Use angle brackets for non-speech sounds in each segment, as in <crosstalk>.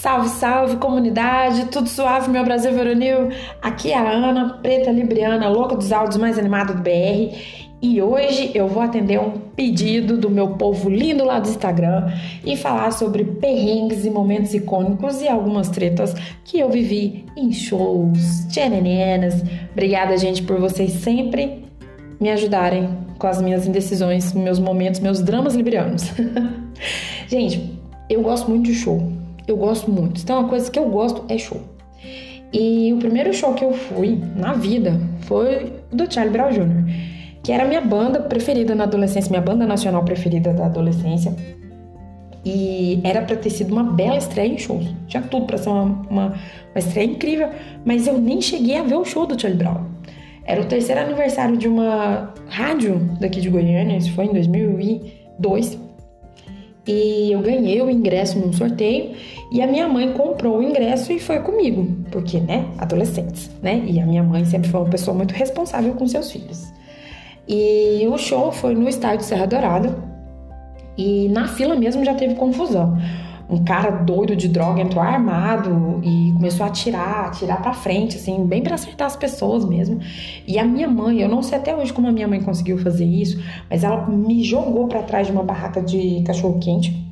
Salve, salve comunidade, tudo suave, meu Brasil veronil? Aqui é a Ana, preta libriana, louca dos áudios mais animados do BR. E hoje eu vou atender um pedido do meu povo lindo lá do Instagram e falar sobre perrengues e momentos icônicos e algumas tretas que eu vivi em shows, tchenenenas. Obrigada, gente, por vocês sempre me ajudarem com as minhas indecisões, meus momentos, meus dramas librianos. <laughs> gente, eu gosto muito de show eu gosto muito. Então, uma coisa que eu gosto é show. E o primeiro show que eu fui na vida foi do Charlie Brown Jr., que era a minha banda preferida na adolescência, minha banda nacional preferida da adolescência. E era para ter sido uma bela estreia em shows. Tinha tudo para ser uma, uma, uma, estreia incrível, mas eu nem cheguei a ver o show do Charlie Brown. Era o terceiro aniversário de uma rádio daqui de Goiânia, isso foi em 2002. E eu ganhei o ingresso num sorteio e a minha mãe comprou o ingresso e foi comigo, porque, né, adolescentes, né? E a minha mãe sempre foi uma pessoa muito responsável com seus filhos. E o show foi no estádio Serra Dourada e na fila mesmo já teve confusão. Um cara doido de droga entrou armado e começou a atirar, atirar para frente, assim, bem para acertar as pessoas mesmo. E a minha mãe, eu não sei até hoje como a minha mãe conseguiu fazer isso, mas ela me jogou para trás de uma barraca de cachorro quente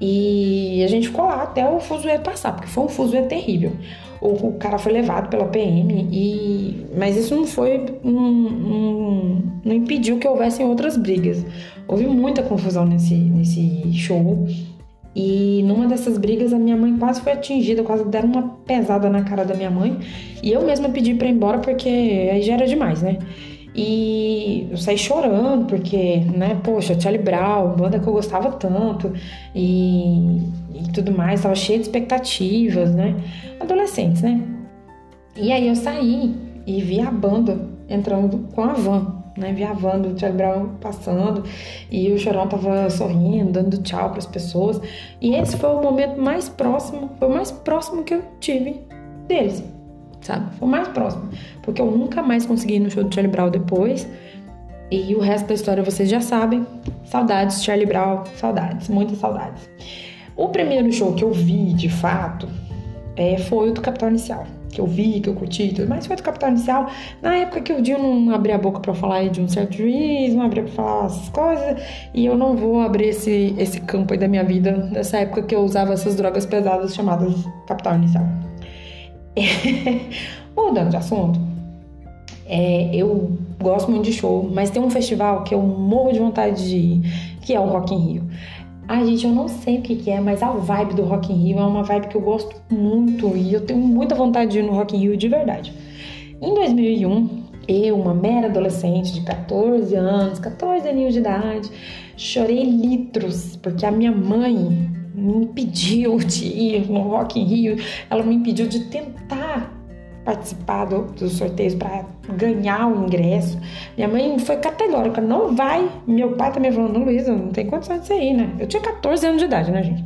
e a gente ficou lá até o fuzuê passar, porque foi um fuzuê terrível. O, o, cara foi levado pela PM, e mas isso não foi. Não, não, impediu que houvessem outras brigas. Houve muita confusão nesse, nesse show. E numa dessas brigas a minha mãe quase foi atingida, quase deram uma pesada na cara da minha mãe. E eu mesma pedi para ir embora porque aí já era demais, né? E eu saí chorando, porque, né, poxa, Charlie Brown, banda que eu gostava tanto, e, e tudo mais, tava cheia de expectativas, né? Adolescentes, né? E aí eu saí e vi a banda entrando com a van, né? A van Charlie Brown passando e o Chorão tava sorrindo, dando tchau para as pessoas. E esse foi o momento mais próximo, foi o mais próximo que eu tive deles sabe? Foi o mais próximo. Porque eu nunca mais consegui ir no show do Charlie Brown depois. E o resto da história vocês já sabem. Saudades, Charlie Brown, saudades, muitas saudades. O primeiro show que eu vi, de fato, é, foi o do Capital Inicial. Que eu vi, que eu curti, tudo mais foi do Capital Inicial. Na época que o Dio não abria a boca para falar de um certo juiz, não abria pra falar essas coisas. E eu não vou abrir esse, esse campo aí da minha vida, nessa época que eu usava essas drogas pesadas chamadas Capital Inicial. <laughs> Mudando de assunto, é, eu gosto muito de show, mas tem um festival que eu morro de vontade de ir, que é o Rock in Rio. Ai, gente, eu não sei o que, que é, mas a vibe do Rock in Rio é uma vibe que eu gosto muito e eu tenho muita vontade de ir no Rock in Rio de verdade. Em 2001, eu, uma mera adolescente de 14 anos, 14 aninhos de idade, chorei litros porque a minha mãe me impediu de ir no Rock in Rio, ela me impediu de tentar participar do, dos sorteios para ganhar o ingresso. Minha mãe foi categórica, não vai. Meu pai também falou, não, Luísa, não tem condições de você ir, né? Eu tinha 14 anos de idade, né, gente?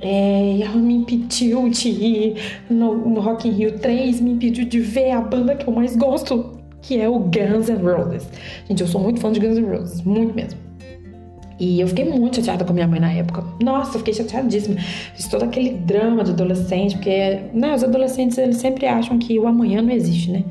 É, e ela me impediu de ir no, no Rock in Rio 3, me impediu de ver a banda que eu mais gosto, que é o Guns N' Roses. Gente, eu sou muito fã de Guns N' Roses, muito mesmo. E eu fiquei muito chateada com minha mãe na época. Nossa, eu fiquei chateadíssima. Fiz todo aquele drama de adolescente, porque né, os adolescentes eles sempre acham que o amanhã não existe, né?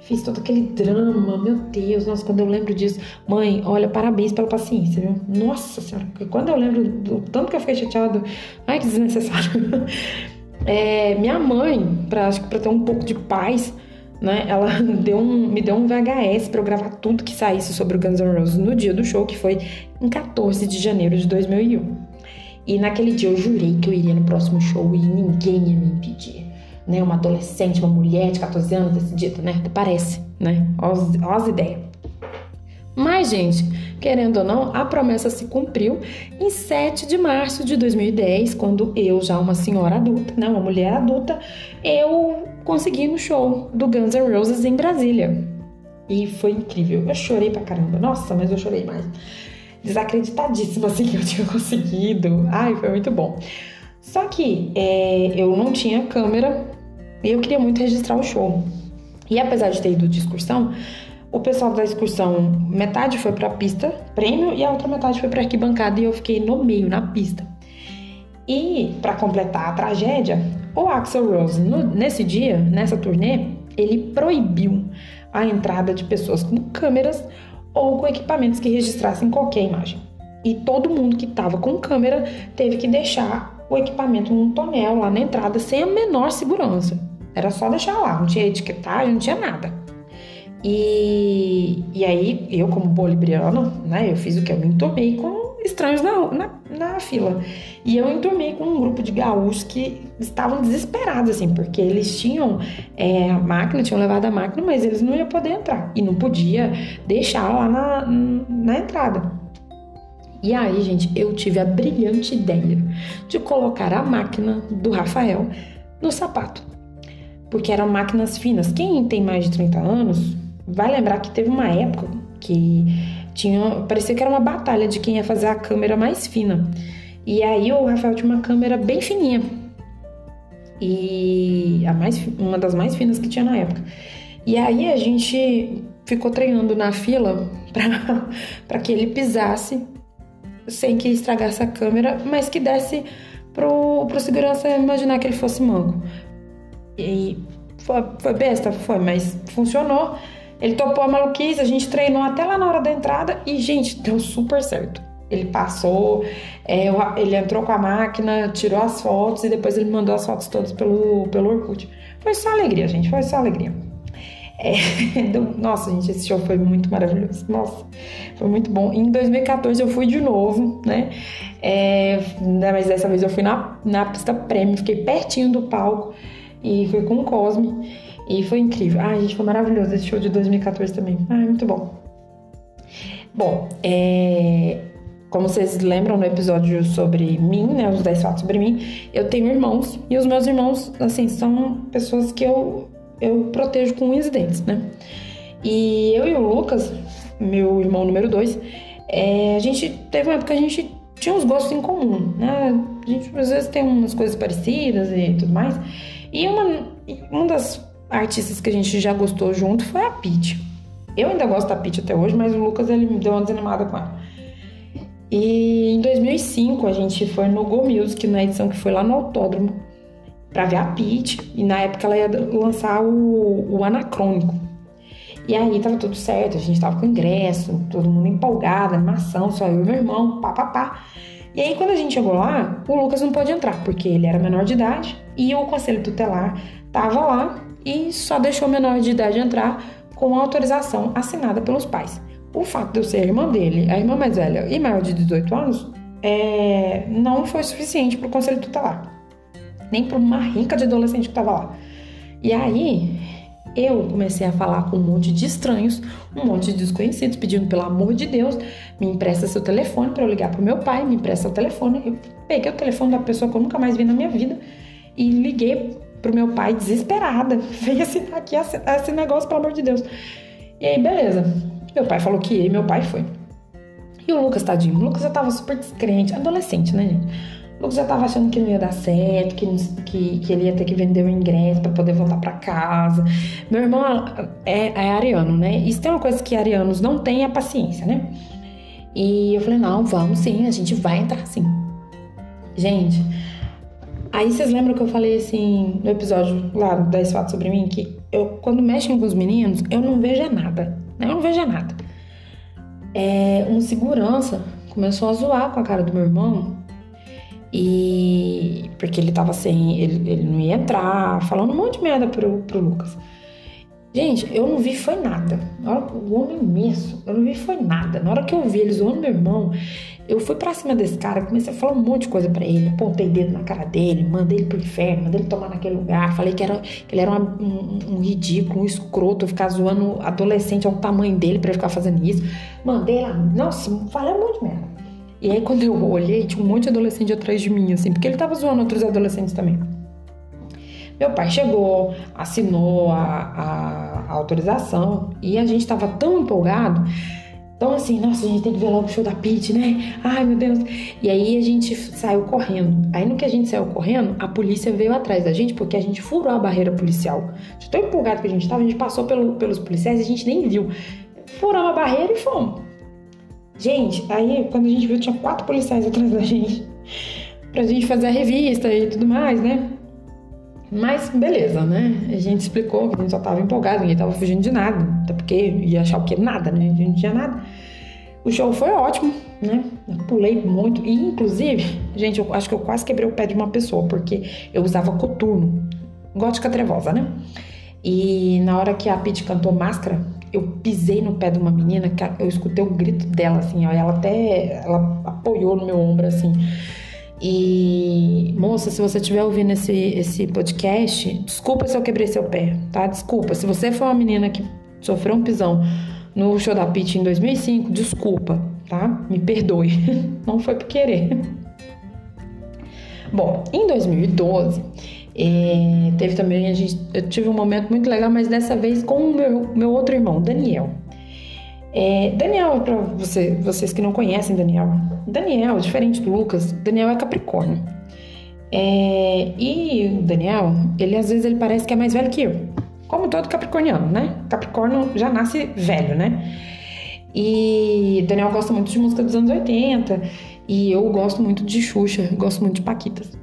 Fiz todo aquele drama, meu Deus, nossa, quando eu lembro disso, mãe, olha, parabéns pela paciência, viu? Nossa senhora, quando eu lembro do tanto que eu fiquei chateada, ai que desnecessário. <laughs> É, minha mãe, pra, acho que pra ter um pouco de paz, né? Ela <laughs> deu um, me deu um VHS para eu gravar tudo que saísse sobre o Guns N' Roses no dia do show, que foi em 14 de janeiro de 2001. E naquele dia eu jurei que eu iria no próximo show e ninguém ia me impedir. Né? Uma adolescente, uma mulher de 14 anos decidida, né? Parece, né? Ó as ideias. Mas, gente, querendo ou não, a promessa se cumpriu em 7 de março de 2010, quando eu, já uma senhora adulta, né, uma mulher adulta, eu consegui no show do Guns N' Roses em Brasília. E foi incrível. Eu chorei pra caramba. Nossa, mas eu chorei mais. Desacreditadíssima assim que eu tinha <laughs> conseguido. Ai, foi muito bom. Só que é, eu não tinha câmera e eu queria muito registrar o show. E apesar de ter ido de excursão, o pessoal da excursão, metade foi para a pista, prêmio, e a outra metade foi para arquibancada e eu fiquei no meio, na pista. E para completar a tragédia, o Axel Rose, no, nesse dia, nessa turnê, ele proibiu a entrada de pessoas com câmeras ou com equipamentos que registrassem qualquer imagem. E todo mundo que estava com câmera teve que deixar o equipamento num tonel lá na entrada sem a menor segurança. Era só deixar lá, não tinha etiquetagem, não tinha nada. E, e aí, eu como bolibriana, né, eu fiz o que? Eu me enturmei com estranhos na, na, na, fila. E eu enturmei com um grupo de gaúchos que estavam desesperados, assim, porque eles tinham é, a máquina, tinham levado a máquina, mas eles não iam poder entrar. E não podia deixar lá na, na entrada. E aí, gente, eu tive a brilhante ideia de colocar a máquina do Rafael no sapato. Porque eram máquinas finas. Quem tem mais de 30 anos vai lembrar que teve uma época que tinha, parecia que era uma batalha de quem ia fazer a câmera mais fina. E aí o Rafael tinha uma câmera bem fininha. E a mais, uma das mais finas que tinha na época. E aí a gente ficou treinando na fila <laughs> para que ele pisasse sem que estragasse a câmera, mas que desse pro, pro segurança imaginar que ele fosse manco. E foi, foi besta? Foi, mas funcionou. Ele topou a maluquice, a gente treinou até lá na hora da entrada e, gente, deu super certo. Ele passou, é, ele entrou com a máquina, tirou as fotos e depois ele mandou as fotos todas pelo, pelo Orkut. Foi só alegria, gente, foi só alegria. É, <laughs> nossa, gente, esse show foi muito maravilhoso. Nossa, foi muito bom. Em 2014 eu fui de novo, né? É, né, mas dessa vez eu fui na, na pista prêmio, fiquei pertinho do palco e fui com o Cosme e foi incrível. Ai, gente, foi maravilhoso esse show de 2014 também. Ai, muito bom. Bom, é, como vocês lembram no episódio sobre mim, né, os 10 fatos sobre mim, eu tenho irmãos e os meus irmãos, assim, são pessoas que eu eu protejo com unhas e dentes, né? E eu e o Lucas, meu irmão número dois, é, a gente teve uma época que a gente tinha uns gostos em comum, né? A gente às vezes tem umas coisas parecidas e tudo mais. E uma, uma das artistas que a gente já gostou junto foi a Pete. Eu ainda gosto da Pete até hoje, mas o Lucas ele me deu uma desanimada com ela. E em 2005 a gente foi no Go Music, na edição que foi lá no Autódromo para ver a Pete. E na época ela ia lançar o, o Anacrônico. E aí tava tudo certo, a gente tava com ingresso, todo mundo empolgado, animação, só eu e meu irmão, pá, pá, pá. E aí quando a gente chegou lá, o Lucas não pôde entrar, porque ele era menor de idade e o conselho tutelar tava lá e só deixou o menor de idade entrar com autorização assinada pelos pais. O fato de eu ser a irmã dele, a irmã mais velha e maior de 18 anos, é, não foi suficiente para o conselho tutelar nem para uma rica de adolescente que estava lá. E aí eu comecei a falar com um monte de estranhos, um monte de desconhecidos, pedindo pelo amor de Deus, me empresta seu telefone para eu ligar pro meu pai, me empresta o telefone. Eu peguei o telefone da pessoa que eu nunca mais vi na minha vida e liguei pro meu pai desesperada. Veio assinar aqui esse negócio, pelo amor de Deus. E aí, beleza. Meu pai falou que ia e meu pai foi. E o Lucas, tadinho, o Lucas já tava super descrente, adolescente, né, gente? Lucas já tava achando que não ia dar certo, que, que, que ele ia ter que vender o ingresso para poder voltar para casa. Meu irmão é, é ariano, né? Isso tem uma coisa que arianos não têm, é paciência, né? E eu falei, não, vamos sim, a gente vai entrar sim. Gente, aí vocês lembram que eu falei assim no episódio lá do 10 fatos sobre mim, que eu, quando mexem com os meninos, eu não vejo nada, né? Eu não vejo nada. É, um segurança começou a zoar com a cara do meu irmão e porque ele tava sem, ele, ele não ia entrar, falando um monte de merda pro, pro Lucas. Gente, eu não vi foi nada. Na hora, o homem imenso, eu não vi foi nada. Na hora que eu vi ele zoando meu irmão, eu fui pra cima desse cara, comecei a falar um monte de coisa para ele, apontei dedo na cara dele, mandei ele pro inferno, mandei ele tomar naquele lugar, falei que, era, que ele era uma, um, um, ridículo, um escroto, ficar zoando adolescente ao tamanho dele para ficar fazendo isso. Mandei lá, nossa, falei um monte de merda. E aí, quando eu olhei, tinha um monte de adolescente atrás de mim, assim, porque ele tava zoando outros adolescentes também. Meu pai chegou, assinou a, a, a autorização e a gente tava tão empolgado. Então, assim, nossa, a gente tem que ver logo o show da Pete, né? Ai, meu Deus. E aí a gente saiu correndo. Aí no que a gente saiu correndo, a polícia veio atrás da gente porque a gente furou a barreira policial. De tão empolgado que a gente tava, a gente passou pelo, pelos policiais e a gente nem viu. Furamos a barreira e fomos. Gente, aí quando a gente viu, tinha quatro policiais atrás da gente. pra gente fazer a revista e tudo mais, né? Mas beleza, né? A gente explicou que a gente só tava empolgado, ninguém tava fugindo de nada. Até porque ia achar o que? Nada, né? A gente não tinha nada. O show foi ótimo, né? Eu pulei muito. E, inclusive, gente, eu acho que eu quase quebrei o pé de uma pessoa, porque eu usava coturno. Gótica trevosa, né? E na hora que a Pete cantou Máscara, eu pisei no pé de uma menina, que eu escutei o grito dela, assim, ó. Ela até ela apoiou no meu ombro, assim. E, moça, se você estiver ouvindo esse, esse podcast, desculpa se eu quebrei seu pé, tá? Desculpa. Se você foi uma menina que sofreu um pisão no show da Pitty em 2005, desculpa, tá? Me perdoe. <laughs> Não foi por querer. Bom, em 2012, é, teve também, a gente, eu tive um momento muito legal, mas dessa vez com o meu, meu outro irmão, Daniel. É, Daniel, para você, vocês que não conhecem Daniel, Daniel, diferente do Lucas, Daniel é Capricórnio. É, e o Daniel, ele às vezes ele parece que é mais velho que eu, como todo capricorniano, né? Capricórnio já nasce velho, né? E Daniel gosta muito de música dos anos 80 e eu gosto muito de Xuxa, gosto muito de Paquitas.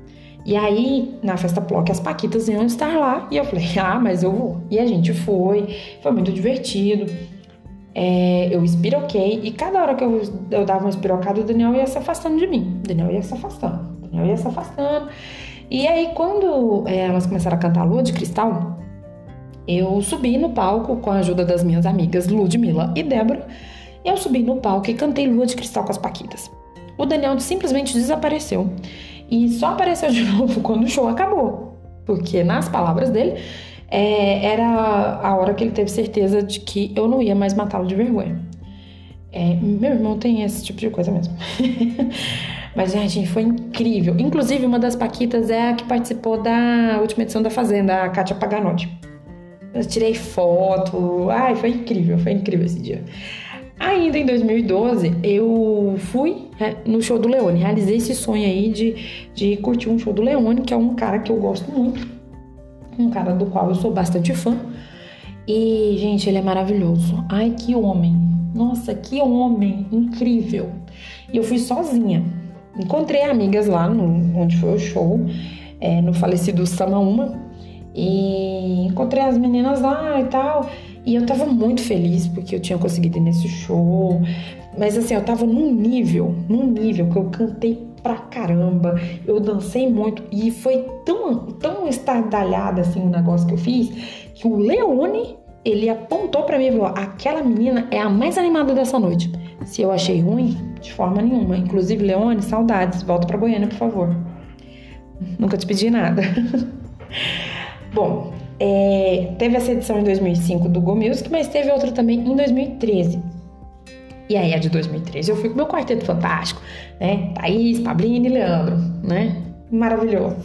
E aí, na festa Plock, as Paquitas iam estar lá e eu falei, <laughs> ah, mas eu vou. E a gente foi, foi muito divertido é, eu espiroquei e cada hora que eu, eu dava uma espirocada, o Daniel ia se afastando de mim. O Daniel ia se afastando, o Daniel ia se afastando. E aí, quando é, elas começaram a cantar Lua de Cristal, eu subi no palco com a ajuda das minhas amigas Ludmilla e Débora. Eu subi no palco e cantei Lua de Cristal com as Paquitas. O Daniel simplesmente desapareceu. E só apareceu de <laughs> novo quando o show acabou. Porque, nas palavras dele, é, era a hora que ele teve certeza de que eu não ia mais matá-lo de vergonha. É, meu irmão tem esse tipo de coisa mesmo. <laughs> Mas, gente, foi incrível. Inclusive, uma das Paquitas é a que participou da última edição da Fazenda, a Kátia Paganotti. Eu tirei foto. Ai, foi incrível, foi incrível esse dia. Ainda em 2012, eu fui é, no show do Leone. Realizei esse sonho aí de, de curtir um show do Leone, que é um cara que eu gosto muito um cara do qual eu sou bastante fã. E, gente, ele é maravilhoso. Ai, que homem. Nossa, que homem incrível. E eu fui sozinha. Encontrei amigas lá no, onde foi o show, é, no falecido Samaúma. E encontrei as meninas lá e tal. E eu tava muito feliz porque eu tinha conseguido ir nesse show. Mas assim, eu tava num nível, num nível que eu cantei pra caramba, eu dancei muito e foi tão, tão estardalhada assim o negócio que eu fiz que o Leone ele apontou para mim e falou: aquela menina é a mais animada dessa noite. Se eu achei ruim, de forma nenhuma. Inclusive, Leone, saudades, volta para Goiânia, por favor. Nunca te pedi nada. <laughs> Bom, é, teve essa edição em 2005 do Go Music, mas teve outra também em 2013. E aí, a de 2013, eu fui com meu quarteto fantástico, né? Thaís, Pablini e Leandro, né? Maravilhoso.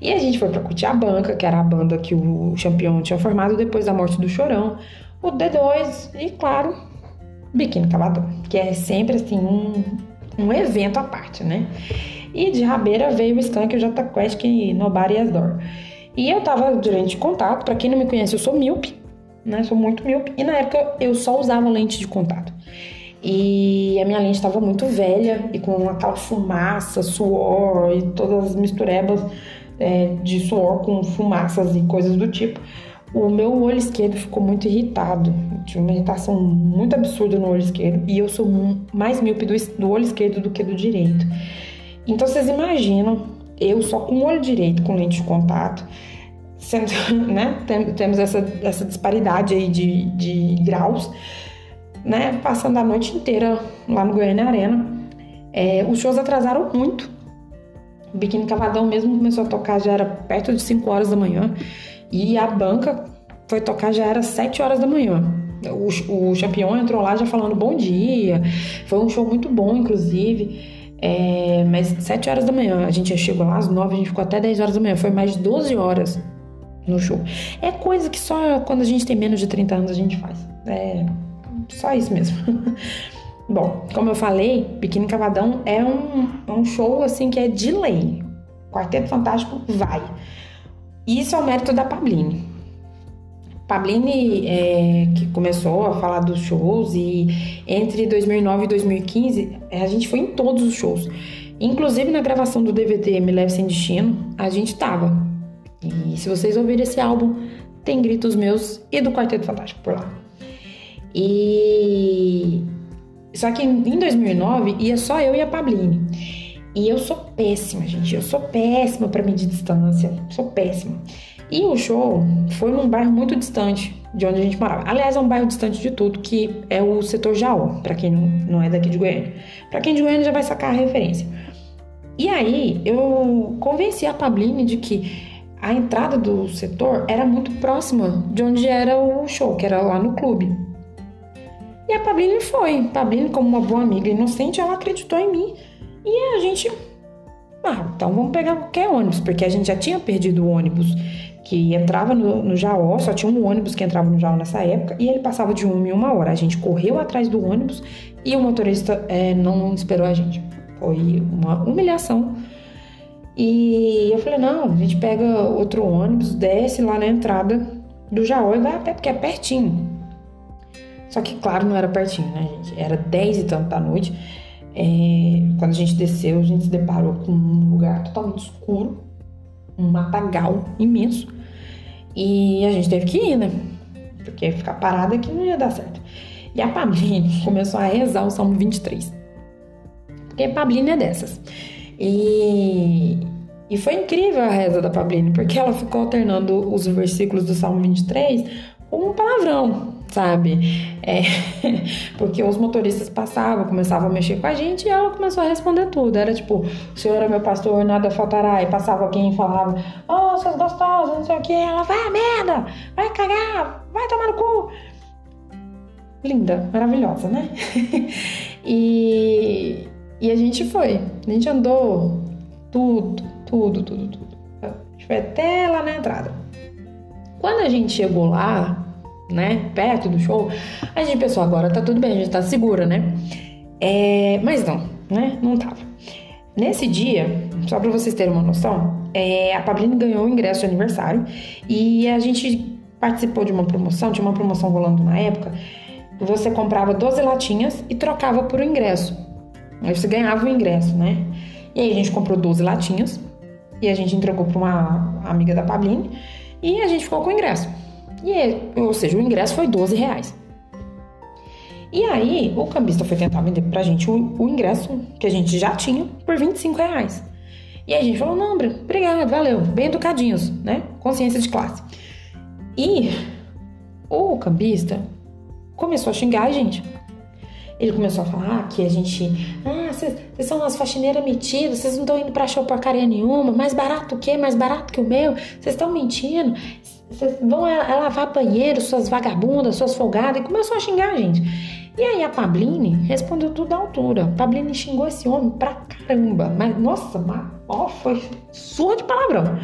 E a gente foi pra curtir a banca, que era a banda que o campeão tinha formado depois da morte do Chorão, o D2 e, claro, Biquíni Cavador, que é sempre assim um, um evento à parte, né? E de rabeira veio o Skank, o J Quest, que Nobody As Door. E eu tava durante contato, para quem não me conhece, eu sou míope, né? Sou muito míope. E na época eu só usava lente de contato. E a minha lente estava muito velha e com aquela fumaça, suor e todas as misturebas é, de suor com fumaças e coisas do tipo. O meu olho esquerdo ficou muito irritado. Tinha uma irritação muito absurda no olho esquerdo. E eu sou mais míope do, do olho esquerdo do que do direito. Então vocês imaginam, eu só com o olho direito, com lente de contato, sendo, <laughs> né? Temos essa, essa disparidade aí de, de graus né, passando a noite inteira lá no Goiânia Arena. É, os shows atrasaram muito. O Biquíni Cavadão mesmo começou a tocar já era perto de 5 horas da manhã. E a banca foi tocar já era 7 horas da manhã. O, o Champion entrou lá já falando bom dia. Foi um show muito bom, inclusive. É, mas 7 horas da manhã, a gente já chegou lá às 9, a gente ficou até 10 horas da manhã. Foi mais de 12 horas no show. É coisa que só quando a gente tem menos de 30 anos a gente faz. É, só isso mesmo. <laughs> Bom, como eu falei, Biquíni Cavadão é um, é um show assim que é de lei. Quarteto Fantástico vai. Isso é o mérito da Pablini. Pablini, é, que começou a falar dos shows e entre 2009 e 2015, é, a gente foi em todos os shows. Inclusive na gravação do DVD Me Leve Sem Destino, a gente tava. E se vocês ouvirem esse álbum, tem gritos meus e do Quarteto Fantástico por lá. E só que em 2009 ia só eu e a Pabline. E eu sou péssima, gente. Eu sou péssima para medir distância. Sou péssima. E o show foi num bairro muito distante de onde a gente morava. Aliás, é um bairro distante de tudo, que é o setor Jaú, para quem não, é daqui de Goiânia. Para quem é de Goiânia já vai sacar a referência. E aí, eu convenci a Pabline de que a entrada do setor era muito próxima de onde era o show, que era lá no clube. E a Pabline foi. Pabline, como uma boa amiga inocente, ela acreditou em mim. E a gente. Ah, então vamos pegar qualquer ônibus, porque a gente já tinha perdido o ônibus que entrava no, no Jaó, só tinha um ônibus que entrava no Jaó nessa época, e ele passava de uma em uma hora. A gente correu atrás do ônibus e o motorista é, não esperou a gente. Foi uma humilhação. E eu falei: não, a gente pega outro ônibus, desce lá na entrada do Jaó e vai a pé, porque é pertinho. Só que, claro, não era pertinho, né, gente? Era 10 e tanto da noite. É, quando a gente desceu, a gente se deparou com um lugar totalmente escuro, um matagal imenso. E a gente teve que ir, né? Porque ficar parada aqui não ia dar certo. E a Pabline <laughs> começou a rezar o Salmo 23. Porque a Pabline é dessas. E, e foi incrível a reza da Pabline, porque ela ficou alternando os versículos do Salmo 23 com um palavrão sabe? É, <laughs> porque os motoristas passavam, começavam a mexer com a gente e ela começou a responder tudo. Era tipo, o senhor é meu pastor, nada faltará. E passava alguém e falava, oh, seus gostosos, não sei o que. Ela, vai a merda, vai cagar, vai tomar no cu. Linda, maravilhosa, né? <laughs> e, e a gente foi, a gente andou tudo, tudo, tudo, tudo. A gente foi até lá na entrada. Quando a gente chegou lá, né, perto do show, a gente pensou, agora tá tudo bem, a gente tá segura, né? É, mas não, né? Não tava. Nesse dia, só para vocês terem uma noção, é, a Pabline ganhou o ingresso de aniversário e a gente participou de uma promoção, tinha uma promoção rolando na época, você comprava 12 latinhas e trocava por um ingresso. Aí você ganhava o ingresso, né? E aí a gente comprou 12 latinhas e a gente entregou para uma amiga da Pabline e a gente ficou com o ingresso. E, ou seja, o ingresso foi 12 reais. E aí, o cambista foi tentar vender pra gente o, o, ingresso que a gente já tinha por 25 reais. E aí a gente falou, não, obrigado, valeu, bem educadinhos, né? Consciência de classe. E o cambista começou a xingar a gente. Ele começou a falar que a gente. Ah, vocês são umas faxineiras metidas, vocês não estão indo pra show porcaria nenhuma, mais barato o quê? Mais barato que o meu? Vocês estão mentindo. Vocês vão lavar banheiro, suas vagabundas, suas folgadas, e começou a xingar a gente. E aí a Pabline respondeu tudo à altura. A Pabline xingou esse homem pra caramba. Mas, nossa, mas, ó, foi sua de palavrão.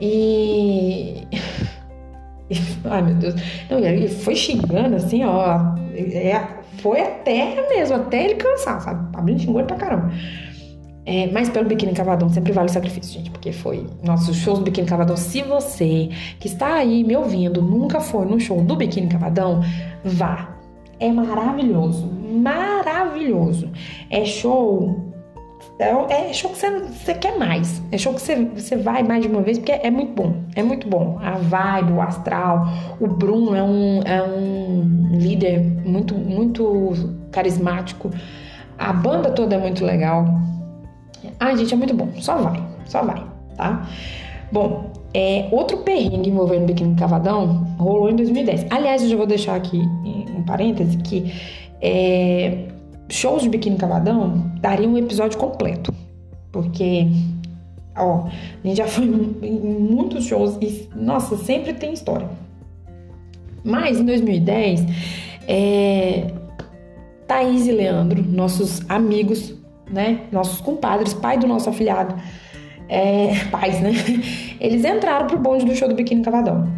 E. Ai, meu Deus. Não, ele foi xingando assim, ó. É, foi até mesmo, até ele cansar, sabe? A Pabline xingou ele pra caramba. É, mas pelo Biquíni Cavadão sempre vale o sacrifício, gente, porque foi nossos shows do Biquíni Cavadão. Se você que está aí me ouvindo nunca foi no show do Biquíni Cavadão, vá. É maravilhoso, maravilhoso. É show. É, é show que você, você, quer mais. É show que você, você vai mais de uma vez, porque é, é muito bom. É muito bom. A vibe, o astral. O Bruno é um, é um líder muito, muito carismático. A banda toda é muito legal. Ai, gente, é muito bom. Só vai, só vai, tá? Bom, é, outro perrengue envolvendo o biquíni cavadão rolou em 2010. Aliás, eu já vou deixar aqui um parêntese que é, shows de biquíni cavadão daria um episódio completo. Porque, ó, a gente já foi em muitos shows e, nossa, sempre tem história. Mas em 2010, é, Thaís e Leandro, nossos amigos né? Nossos compadres, pai do nosso afilhado, é, <laughs> pais, né? Eles entraram pro bonde do show do Biquíni Cavadão.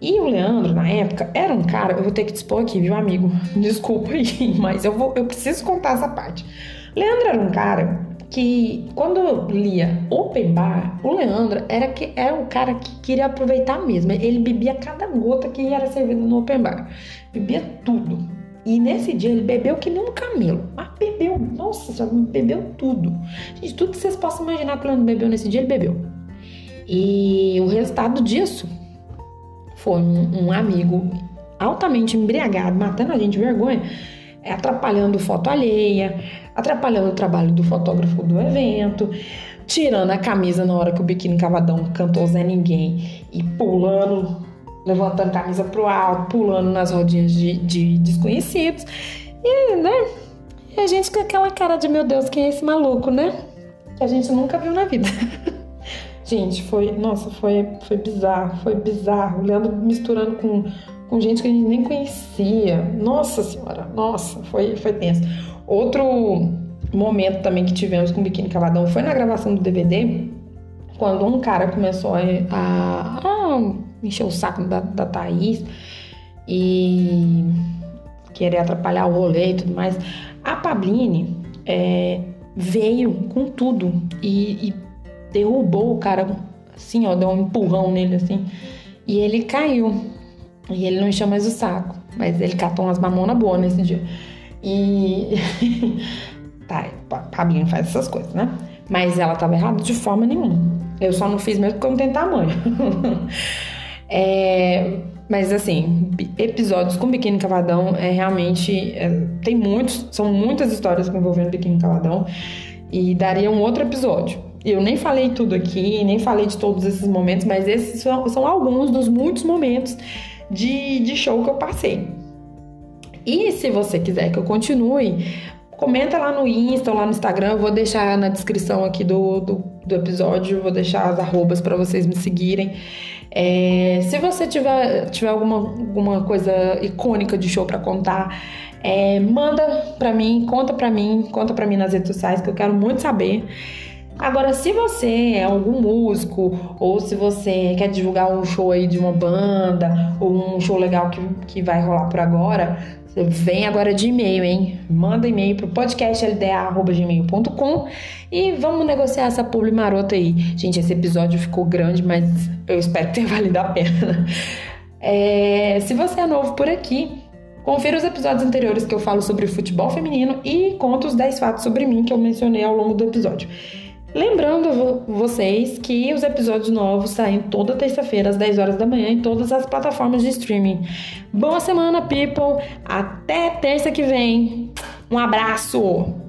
E o Leandro, na época, era um cara, eu vou ter que dispor aqui, viu, amigo? <laughs> Desculpa aí, mas eu, vou, eu preciso contar essa parte. Leandro era um cara que, quando lia open bar, o Leandro era, que, era um cara que queria aproveitar mesmo. Ele bebia cada gota que era servida no open bar. Bebia tudo. E nesse dia ele bebeu que nem um camelo. Mas bebeu, nossa, já bebeu tudo. Gente, tudo que vocês possam imaginar que ele bebeu nesse dia, ele bebeu. E o resultado disso foi um, um amigo altamente embriagado, matando a gente de vergonha, atrapalhando foto alheia, atrapalhando o trabalho do fotógrafo do evento, tirando a camisa na hora que o biquíni cavadão cantou Zé Ninguém e pulando, levantando a camisa pro alto, pulando nas rodinhas de, de desconhecidos. E, né? E a gente com aquela cara de meu Deus, quem é esse maluco, né? Que a gente nunca viu na vida. <laughs> gente, foi, nossa, foi, foi bizarro, foi bizarro. O Leandro misturando com com gente que a gente nem conhecia. Nossa senhora, nossa, foi, foi tenso. Outro momento também que tivemos com o Biquíni Cavadão foi na gravação do DVD, quando um cara começou a, a, a encher o saco da, da Thaís e querer atrapalhar o rolê e tudo mais. A Pabline é, veio com tudo e, e derrubou o cara assim, ó, deu um empurrão nele assim. E ele caiu. E ele não encheu mais o saco. Mas ele catou umas mamonas boas nesse dia. E. <laughs> tá, Pablinho faz essas coisas, né? Mas ela tava errada de forma nenhuma. Eu só não fiz mesmo porque eu não tenho tamanho. <laughs> é, mas assim, episódios com biquíni cavadão é realmente. É, tem muitos, são muitas histórias envolvendo biquíni cavadão. E daria um outro episódio. Eu nem falei tudo aqui, nem falei de todos esses momentos, mas esses são, são alguns dos muitos momentos de, de show que eu passei. E se você quiser que eu continue, comenta lá no Insta ou lá no Instagram. Eu vou deixar na descrição aqui do, do, do episódio, vou deixar as arrobas para vocês me seguirem. É, se você tiver, tiver alguma, alguma coisa icônica de show para contar, é, manda para mim, conta para mim, conta para mim nas redes sociais que eu quero muito saber. Agora, se você é algum músico, ou se você quer divulgar um show aí de uma banda, ou um show legal que, que vai rolar por agora, vem agora de e-mail, hein? Manda e-mail pro podcastlda.gmail.com e vamos negociar essa publi marota aí. Gente, esse episódio ficou grande, mas eu espero que tenha <laughs> valido a pena. É, se você é novo por aqui, confira os episódios anteriores que eu falo sobre futebol feminino e conto os 10 fatos sobre mim que eu mencionei ao longo do episódio. Lembrando vocês que os episódios novos saem toda terça-feira às 10 horas da manhã em todas as plataformas de streaming. Boa semana, people! Até terça que vem. Um abraço!